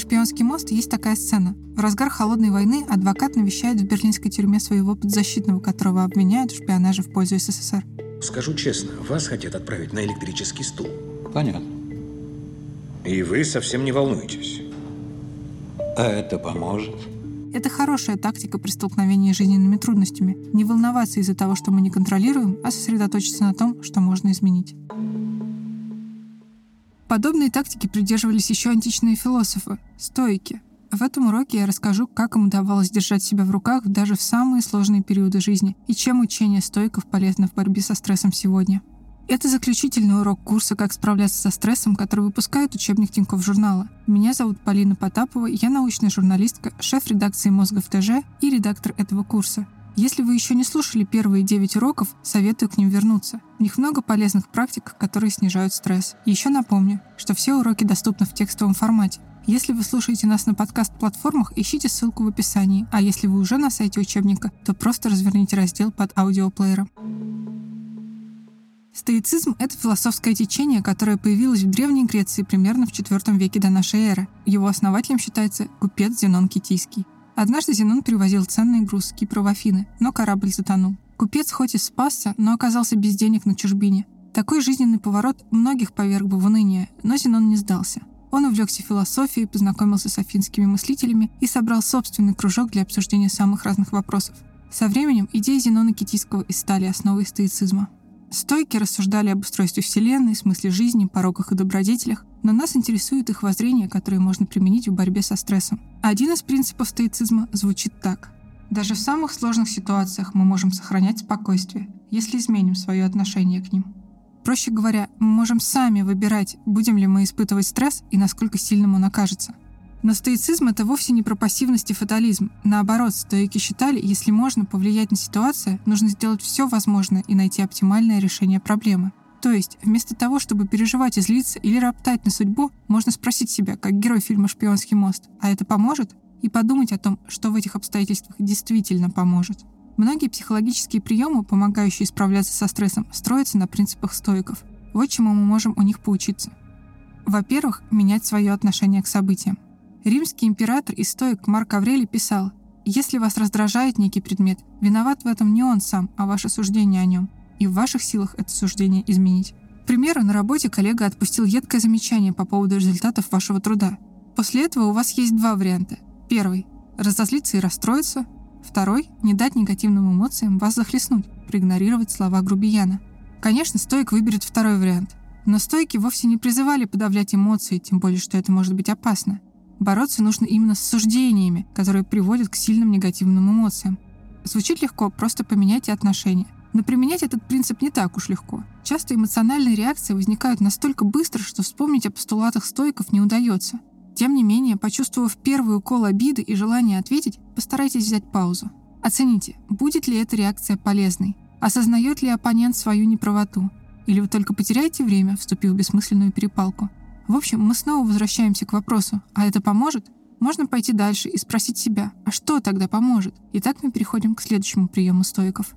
«Шпионский мост» есть такая сцена. В разгар холодной войны адвокат навещает в берлинской тюрьме своего подзащитного, которого обвиняют в шпионаже в пользу СССР. Скажу честно, вас хотят отправить на электрический стул. Понятно. И вы совсем не волнуетесь. А это поможет? Это хорошая тактика при столкновении с жизненными трудностями. Не волноваться из-за того, что мы не контролируем, а сосредоточиться на том, что можно изменить. Подобные тактики придерживались еще античные философы — стоики. В этом уроке я расскажу, как им удавалось держать себя в руках даже в самые сложные периоды жизни и чем учение стоиков полезно в борьбе со стрессом сегодня. Это заключительный урок курса «Как справляться со стрессом», который выпускает учебник Тинькофф журнала. Меня зовут Полина Потапова, я научная журналистка, шеф редакции «Мозга в ТЖ» и редактор этого курса. Если вы еще не слушали первые 9 уроков, советую к ним вернуться. В них много полезных практик, которые снижают стресс. Еще напомню, что все уроки доступны в текстовом формате. Если вы слушаете нас на подкаст-платформах, ищите ссылку в описании, а если вы уже на сайте учебника, то просто разверните раздел под аудиоплеером. Стоицизм — это философское течение, которое появилось в Древней Греции примерно в IV веке до нашей эры. Его основателем считается купец Зенон Китийский. Однажды Зенон перевозил ценный груз с Кипра в Афины, но корабль затонул. Купец хоть и спасся, но оказался без денег на чужбине. Такой жизненный поворот многих поверг бы в уныние, но Зенон не сдался. Он увлекся философией, познакомился с афинскими мыслителями и собрал собственный кружок для обсуждения самых разных вопросов. Со временем идеи Зенона Китийского и стали основой стоицизма. Стойки рассуждали об устройстве Вселенной, смысле жизни, пороках и добродетелях, но нас интересует их воззрение, которое можно применить в борьбе со стрессом. Один из принципов стоицизма звучит так. Даже в самых сложных ситуациях мы можем сохранять спокойствие, если изменим свое отношение к ним. Проще говоря, мы можем сами выбирать, будем ли мы испытывать стресс и насколько сильным он окажется. Но стоицизм — это вовсе не про пассивность и фатализм. Наоборот, стоики считали, если можно повлиять на ситуацию, нужно сделать все возможное и найти оптимальное решение проблемы. То есть, вместо того, чтобы переживать и злиться или роптать на судьбу, можно спросить себя, как герой фильма «Шпионский мост», а это поможет? И подумать о том, что в этих обстоятельствах действительно поможет. Многие психологические приемы, помогающие справляться со стрессом, строятся на принципах стоиков. Вот чему мы можем у них поучиться. Во-первых, менять свое отношение к событиям. Римский император и стоик Марк Аврелий писал, «Если вас раздражает некий предмет, виноват в этом не он сам, а ваше суждение о нем, и в ваших силах это суждение изменить». К примеру, на работе коллега отпустил едкое замечание по поводу результатов вашего труда. После этого у вас есть два варианта. Первый – разозлиться и расстроиться. Второй – не дать негативным эмоциям вас захлестнуть, проигнорировать слова грубияна. Конечно, стоик выберет второй вариант. Но стойки вовсе не призывали подавлять эмоции, тем более, что это может быть опасно. Бороться нужно именно с суждениями, которые приводят к сильным негативным эмоциям. Звучит легко, просто поменяйте отношения. Но применять этот принцип не так уж легко. Часто эмоциональные реакции возникают настолько быстро, что вспомнить о постулатах стойков не удается. Тем не менее, почувствовав первый укол обиды и желание ответить, постарайтесь взять паузу. Оцените, будет ли эта реакция полезной, осознает ли оппонент свою неправоту, или вы только потеряете время, вступив в бессмысленную перепалку. В общем, мы снова возвращаемся к вопросу, а это поможет? Можно пойти дальше и спросить себя, а что тогда поможет? И так мы переходим к следующему приему стоиков.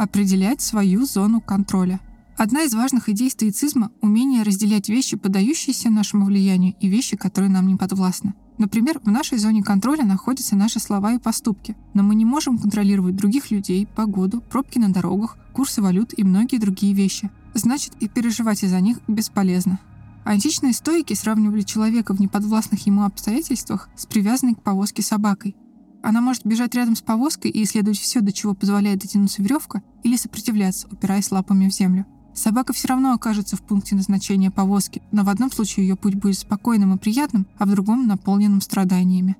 Определять свою зону контроля. Одна из важных идей стоицизма — умение разделять вещи, поддающиеся нашему влиянию, и вещи, которые нам не подвластны. Например, в нашей зоне контроля находятся наши слова и поступки, но мы не можем контролировать других людей, погоду, пробки на дорогах, курсы валют и многие другие вещи. Значит, и переживать из-за них бесполезно. Античные стойки сравнивали человека в неподвластных ему обстоятельствах с привязанной к повозке собакой. Она может бежать рядом с повозкой и исследовать все, до чего позволяет дотянуться веревка, или сопротивляться, упираясь лапами в землю. Собака все равно окажется в пункте назначения повозки, но в одном случае ее путь будет спокойным и приятным, а в другом — наполненным страданиями.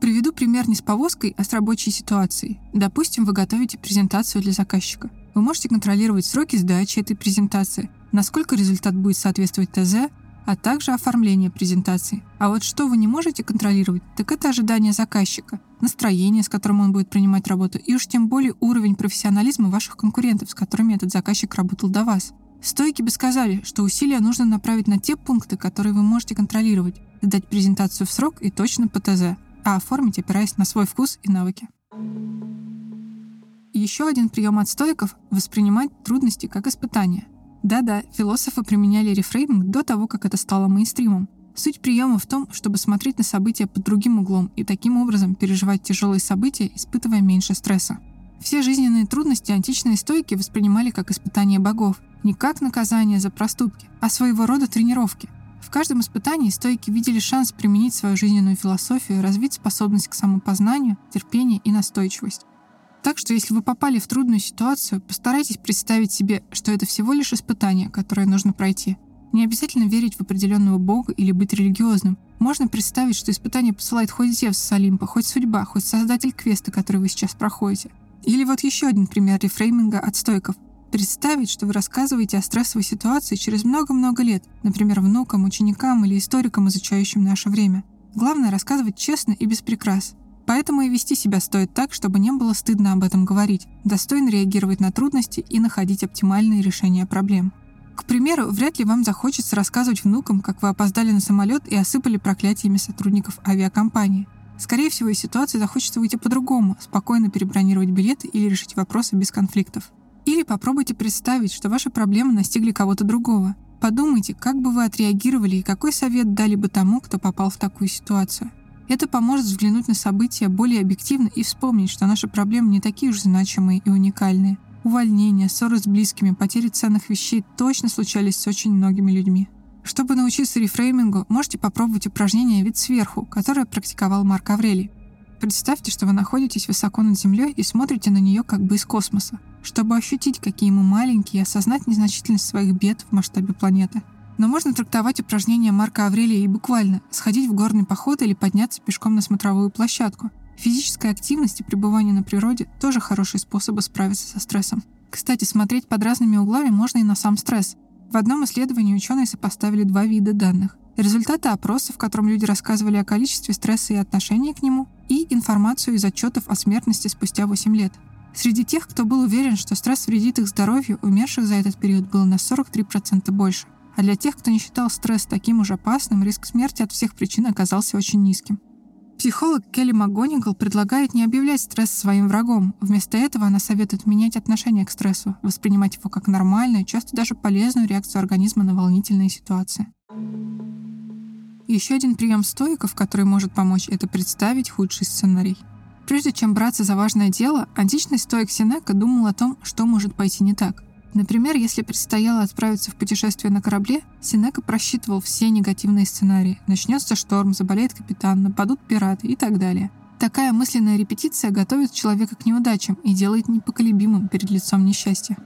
Приведу пример не с повозкой, а с рабочей ситуацией. Допустим, вы готовите презентацию для заказчика. Вы можете контролировать сроки сдачи этой презентации, насколько результат будет соответствовать ТЗ, а также оформление презентации. А вот что вы не можете контролировать, так это ожидание заказчика, настроение, с которым он будет принимать работу, и уж тем более уровень профессионализма ваших конкурентов, с которыми этот заказчик работал до вас. Стойки бы сказали, что усилия нужно направить на те пункты, которые вы можете контролировать, сдать презентацию в срок и точно по ТЗ, а оформить, опираясь на свой вкус и навыки. Еще один прием от стоиков — воспринимать трудности как испытания. Да-да, философы применяли рефрейминг до того, как это стало мейнстримом. Суть приема в том, чтобы смотреть на события под другим углом и таким образом переживать тяжелые события, испытывая меньше стресса. Все жизненные трудности античные стойки воспринимали как испытание богов, не как наказание за проступки, а своего рода тренировки. В каждом испытании стойки видели шанс применить свою жизненную философию, развить способность к самопознанию, терпение и настойчивость. Так что если вы попали в трудную ситуацию, постарайтесь представить себе, что это всего лишь испытание, которое нужно пройти – не обязательно верить в определенного бога или быть религиозным. Можно представить, что испытание посылает хоть Зевс с Олимпа, хоть судьба, хоть создатель квеста, который вы сейчас проходите. Или вот еще один пример рефрейминга от стойков. Представить, что вы рассказываете о стрессовой ситуации через много-много лет, например, внукам, ученикам или историкам, изучающим наше время. Главное рассказывать честно и без прикрас. Поэтому и вести себя стоит так, чтобы не было стыдно об этом говорить, достойно реагировать на трудности и находить оптимальные решения проблем. К примеру, вряд ли вам захочется рассказывать внукам, как вы опоздали на самолет и осыпали проклятиями сотрудников авиакомпании. Скорее всего, из ситуации захочется выйти по-другому, спокойно перебронировать билеты или решить вопросы без конфликтов. Или попробуйте представить, что ваши проблемы настигли кого-то другого. Подумайте, как бы вы отреагировали и какой совет дали бы тому, кто попал в такую ситуацию. Это поможет взглянуть на события более объективно и вспомнить, что наши проблемы не такие уж значимые и уникальные – Увольнения, ссоры с близкими, потери ценных вещей точно случались с очень многими людьми. Чтобы научиться рефреймингу, можете попробовать упражнение «Вид сверху», которое практиковал Марк Аврелий. Представьте, что вы находитесь высоко над Землей и смотрите на нее как бы из космоса, чтобы ощутить, какие мы маленькие, и осознать незначительность своих бед в масштабе планеты. Но можно трактовать упражнение Марка Аврелия и буквально сходить в горный поход или подняться пешком на смотровую площадку – Физическая активность и пребывание на природе – тоже хорошие способы справиться со стрессом. Кстати, смотреть под разными углами можно и на сам стресс. В одном исследовании ученые сопоставили два вида данных. Результаты опроса, в котором люди рассказывали о количестве стресса и отношении к нему, и информацию из отчетов о смертности спустя 8 лет. Среди тех, кто был уверен, что стресс вредит их здоровью, умерших за этот период было на 43% больше. А для тех, кто не считал стресс таким уж опасным, риск смерти от всех причин оказался очень низким. Психолог Келли МакГонигал предлагает не объявлять стресс своим врагом. Вместо этого она советует менять отношение к стрессу, воспринимать его как нормальную, часто даже полезную реакцию организма на волнительные ситуации. Еще один прием стоиков, который может помочь, это представить худший сценарий. Прежде чем браться за важное дело, античный стоик Синека думал о том, что может пойти не так – Например, если предстояло отправиться в путешествие на корабле, Синека просчитывал все негативные сценарии. Начнется шторм, заболеет капитан, нападут пираты и так далее. Такая мысленная репетиция готовит человека к неудачам и делает непоколебимым перед лицом несчастья.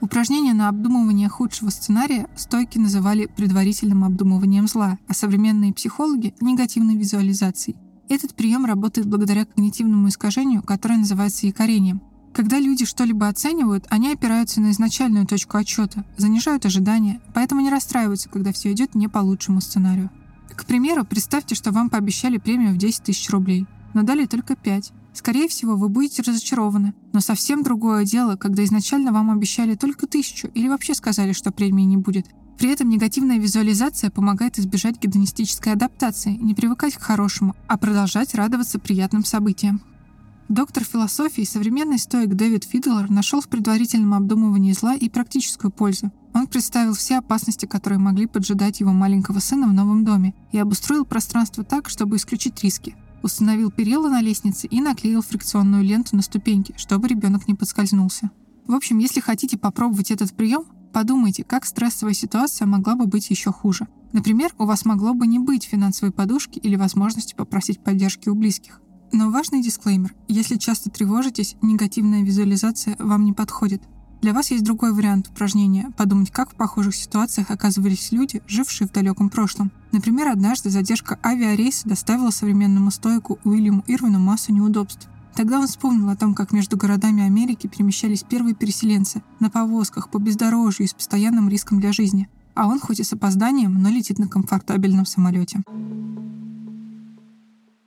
Упражнение на обдумывание худшего сценария стойки называли предварительным обдумыванием зла, а современные психологи — негативной визуализацией. Этот прием работает благодаря когнитивному искажению, которое называется якорением. Когда люди что-либо оценивают, они опираются на изначальную точку отчета, занижают ожидания, поэтому не расстраиваются, когда все идет не по лучшему сценарию. К примеру, представьте, что вам пообещали премию в 10 тысяч рублей, но дали только 5. Скорее всего, вы будете разочарованы. Но совсем другое дело, когда изначально вам обещали только тысячу или вообще сказали, что премии не будет. При этом негативная визуализация помогает избежать гедонистической адаптации, не привыкать к хорошему, а продолжать радоваться приятным событиям. Доктор философии, современный стоик Дэвид Фидлер нашел в предварительном обдумывании зла и практическую пользу. Он представил все опасности, которые могли поджидать его маленького сына в новом доме, и обустроил пространство так, чтобы исключить риски. Установил перила на лестнице и наклеил фрикционную ленту на ступеньки, чтобы ребенок не подскользнулся. В общем, если хотите попробовать этот прием, подумайте, как стрессовая ситуация могла бы быть еще хуже. Например, у вас могло бы не быть финансовой подушки или возможности попросить поддержки у близких. Но важный дисклеймер. Если часто тревожитесь, негативная визуализация вам не подходит. Для вас есть другой вариант упражнения – подумать, как в похожих ситуациях оказывались люди, жившие в далеком прошлом. Например, однажды задержка авиарейса доставила современному стоику Уильяму Ирвину массу неудобств. Тогда он вспомнил о том, как между городами Америки перемещались первые переселенцы на повозках, по бездорожью и с постоянным риском для жизни. А он хоть и с опозданием, но летит на комфортабельном самолете.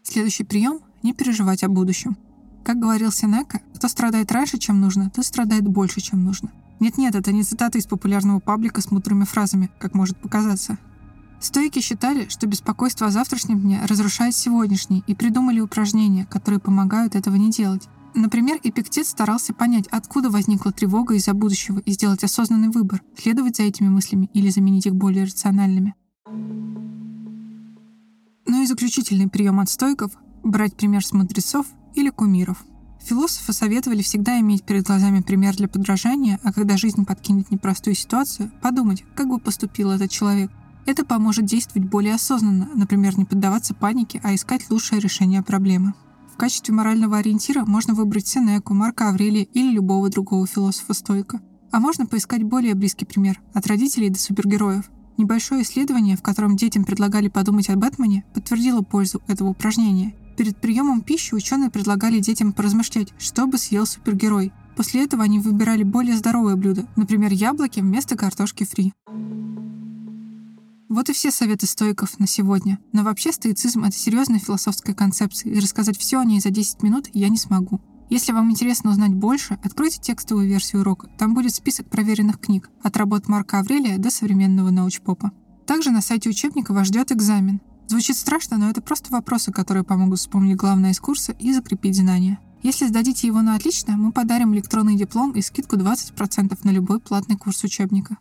Следующий прием не переживать о будущем. Как говорил Сенека, кто страдает раньше, чем нужно, тот страдает больше, чем нужно. Нет-нет, это не цитата из популярного паблика с мудрыми фразами, как может показаться. Стойки считали, что беспокойство о завтрашнем дне разрушает сегодняшний, и придумали упражнения, которые помогают этого не делать. Например, Эпиктет старался понять, откуда возникла тревога из-за будущего и сделать осознанный выбор, следовать за этими мыслями или заменить их более рациональными. Ну и заключительный прием от стойков – брать пример с мудрецов или кумиров. Философы советовали всегда иметь перед глазами пример для подражания, а когда жизнь подкинет непростую ситуацию, подумать, как бы поступил этот человек. Это поможет действовать более осознанно, например, не поддаваться панике, а искать лучшее решение проблемы. В качестве морального ориентира можно выбрать Сенеку, Марка Аврелия или любого другого философа-стойка. А можно поискать более близкий пример – от родителей до супергероев. Небольшое исследование, в котором детям предлагали подумать о Бэтмене, подтвердило пользу этого упражнения. Перед приемом пищи ученые предлагали детям поразмышлять, что бы съел супергерой. После этого они выбирали более здоровое блюдо, например, яблоки вместо картошки фри. Вот и все советы стоиков на сегодня. Но вообще стоицизм — это серьезная философская концепция, и рассказать все о ней за 10 минут я не смогу. Если вам интересно узнать больше, откройте текстовую версию урока. Там будет список проверенных книг, от работ Марка Аврелия до современного научпопа. Также на сайте учебника вас ждет экзамен. Звучит страшно, но это просто вопросы, которые помогут вспомнить главное из курса и закрепить знания. Если сдадите его на отлично, мы подарим электронный диплом и скидку 20% на любой платный курс учебника.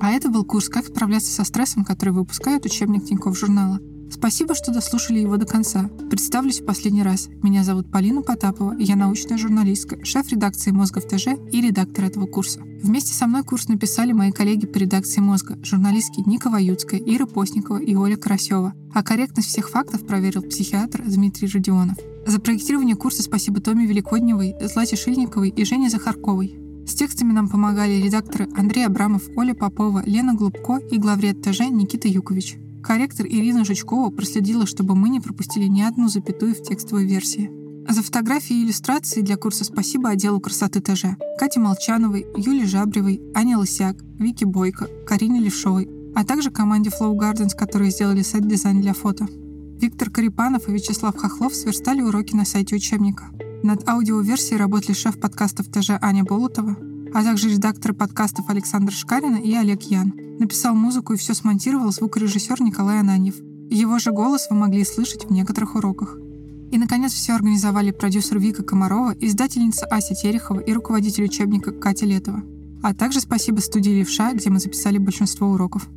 А это был курс «Как справляться со стрессом», который выпускает учебник Тинькофф журнала. Спасибо, что дослушали его до конца. Представлюсь в последний раз. Меня зовут Полина Потапова, я научная журналистка, шеф редакции «Мозга в ТЖ» и редактор этого курса. Вместе со мной курс написали мои коллеги по редакции «Мозга», журналистки Ника Ваюцкая, Ира Постникова и Оля Карасева. А корректность всех фактов проверил психиатр Дмитрий Родионов. За проектирование курса спасибо Томе Великодневой, Злате Шильниковой и Жене Захарковой. С текстами нам помогали редакторы Андрей Абрамов, Оля Попова, Лена Глубко и главред ТЖ Никита Юкович. Корректор Ирина Жучкова проследила, чтобы мы не пропустили ни одну запятую в текстовой версии. За фотографии и иллюстрации для курса спасибо отделу красоты ТЖ, Кате Молчановой, Юле Жабревой, Ане Лысяк, Вике Бойко, Карине Левшовой, а также команде Flow Gardens, которые сделали сайт-дизайн для фото. Виктор Карипанов и Вячеслав Хохлов сверстали уроки на сайте учебника. Над аудиоверсией работали шеф подкастов ТЖ Аня Болотова, а также редакторы подкастов Александр Шкарина и Олег Ян. Написал музыку и все смонтировал звукорежиссер Николай Ананьев. Его же голос вы могли слышать в некоторых уроках. И, наконец, все организовали продюсер Вика Комарова, издательница Ася Терехова и руководитель учебника Катя Летова. А также спасибо студии «Левша», где мы записали большинство уроков.